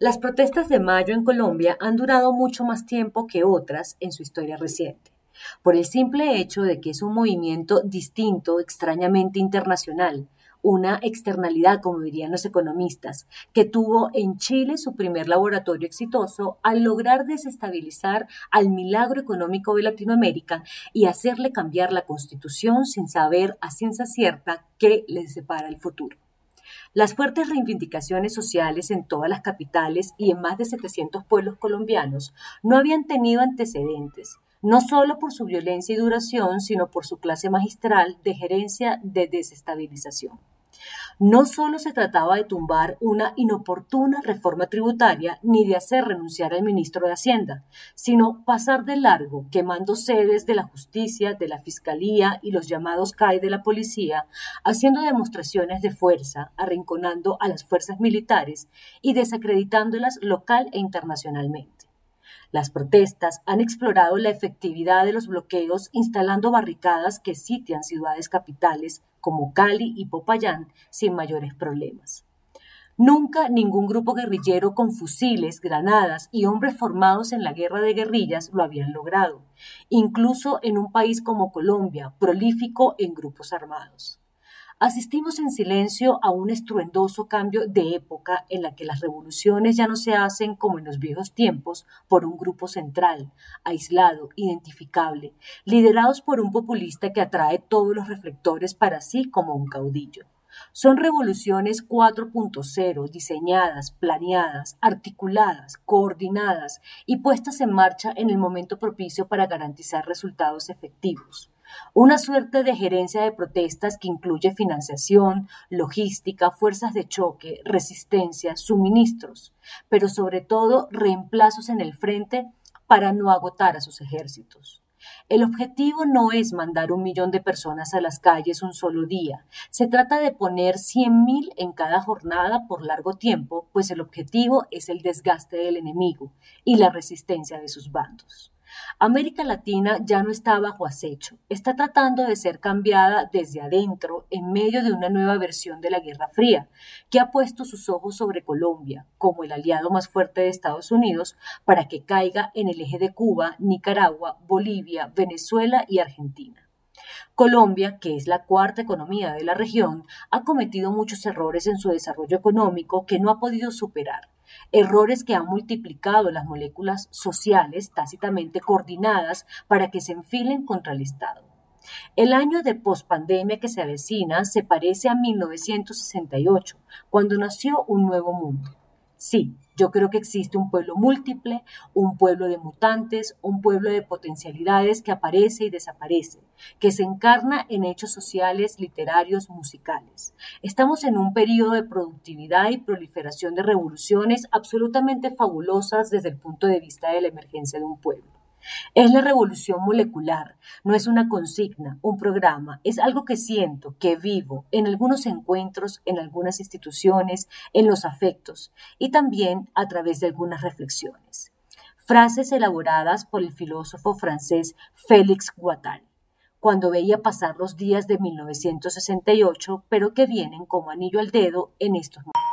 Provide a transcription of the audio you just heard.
Las protestas de mayo en Colombia han durado mucho más tiempo que otras en su historia reciente, por el simple hecho de que es un movimiento distinto, extrañamente internacional, una externalidad, como dirían los economistas, que tuvo en Chile su primer laboratorio exitoso al lograr desestabilizar al milagro económico de Latinoamérica y hacerle cambiar la constitución sin saber a ciencia cierta qué les separa el futuro. Las fuertes reivindicaciones sociales en todas las capitales y en más de 700 pueblos colombianos no habían tenido antecedentes, no solo por su violencia y duración, sino por su clase magistral de gerencia de desestabilización. No solo se trataba de tumbar una inoportuna reforma tributaria ni de hacer renunciar al ministro de Hacienda, sino pasar de largo, quemando sedes de la justicia, de la fiscalía y los llamados CAI de la policía, haciendo demostraciones de fuerza, arrinconando a las fuerzas militares y desacreditándolas local e internacionalmente. Las protestas han explorado la efectividad de los bloqueos instalando barricadas que sitian ciudades capitales como Cali y Popayán sin mayores problemas. Nunca ningún grupo guerrillero con fusiles, granadas y hombres formados en la guerra de guerrillas lo habían logrado, incluso en un país como Colombia, prolífico en grupos armados. Asistimos en silencio a un estruendoso cambio de época en la que las revoluciones ya no se hacen como en los viejos tiempos por un grupo central, aislado, identificable, liderados por un populista que atrae todos los reflectores para sí como un caudillo. Son revoluciones 4.0 diseñadas, planeadas, articuladas, coordinadas y puestas en marcha en el momento propicio para garantizar resultados efectivos. Una suerte de gerencia de protestas que incluye financiación, logística, fuerzas de choque, resistencia, suministros, pero sobre todo reemplazos en el frente para no agotar a sus ejércitos. El objetivo no es mandar un millón de personas a las calles un solo día. Se trata de poner 100.000 en cada jornada por largo tiempo, pues el objetivo es el desgaste del enemigo y la resistencia de sus bandos. América Latina ya no está bajo acecho, está tratando de ser cambiada desde adentro en medio de una nueva versión de la Guerra Fría, que ha puesto sus ojos sobre Colombia como el aliado más fuerte de Estados Unidos para que caiga en el eje de Cuba, Nicaragua, Bolivia, Venezuela y Argentina. Colombia, que es la cuarta economía de la región, ha cometido muchos errores en su desarrollo económico que no ha podido superar errores que han multiplicado las moléculas sociales tácitamente coordinadas para que se enfilen contra el Estado. El año de pospandemia que se avecina se parece a 1968, cuando nació un nuevo mundo. Sí, yo creo que existe un pueblo múltiple, un pueblo de mutantes, un pueblo de potencialidades que aparece y desaparece, que se encarna en hechos sociales, literarios, musicales. Estamos en un periodo de productividad y proliferación de revoluciones absolutamente fabulosas desde el punto de vista de la emergencia de un pueblo. Es la revolución molecular, no es una consigna, un programa, es algo que siento, que vivo en algunos encuentros, en algunas instituciones, en los afectos y también a través de algunas reflexiones. Frases elaboradas por el filósofo francés Félix Guattari cuando veía pasar los días de 1968, pero que vienen como anillo al dedo en estos momentos.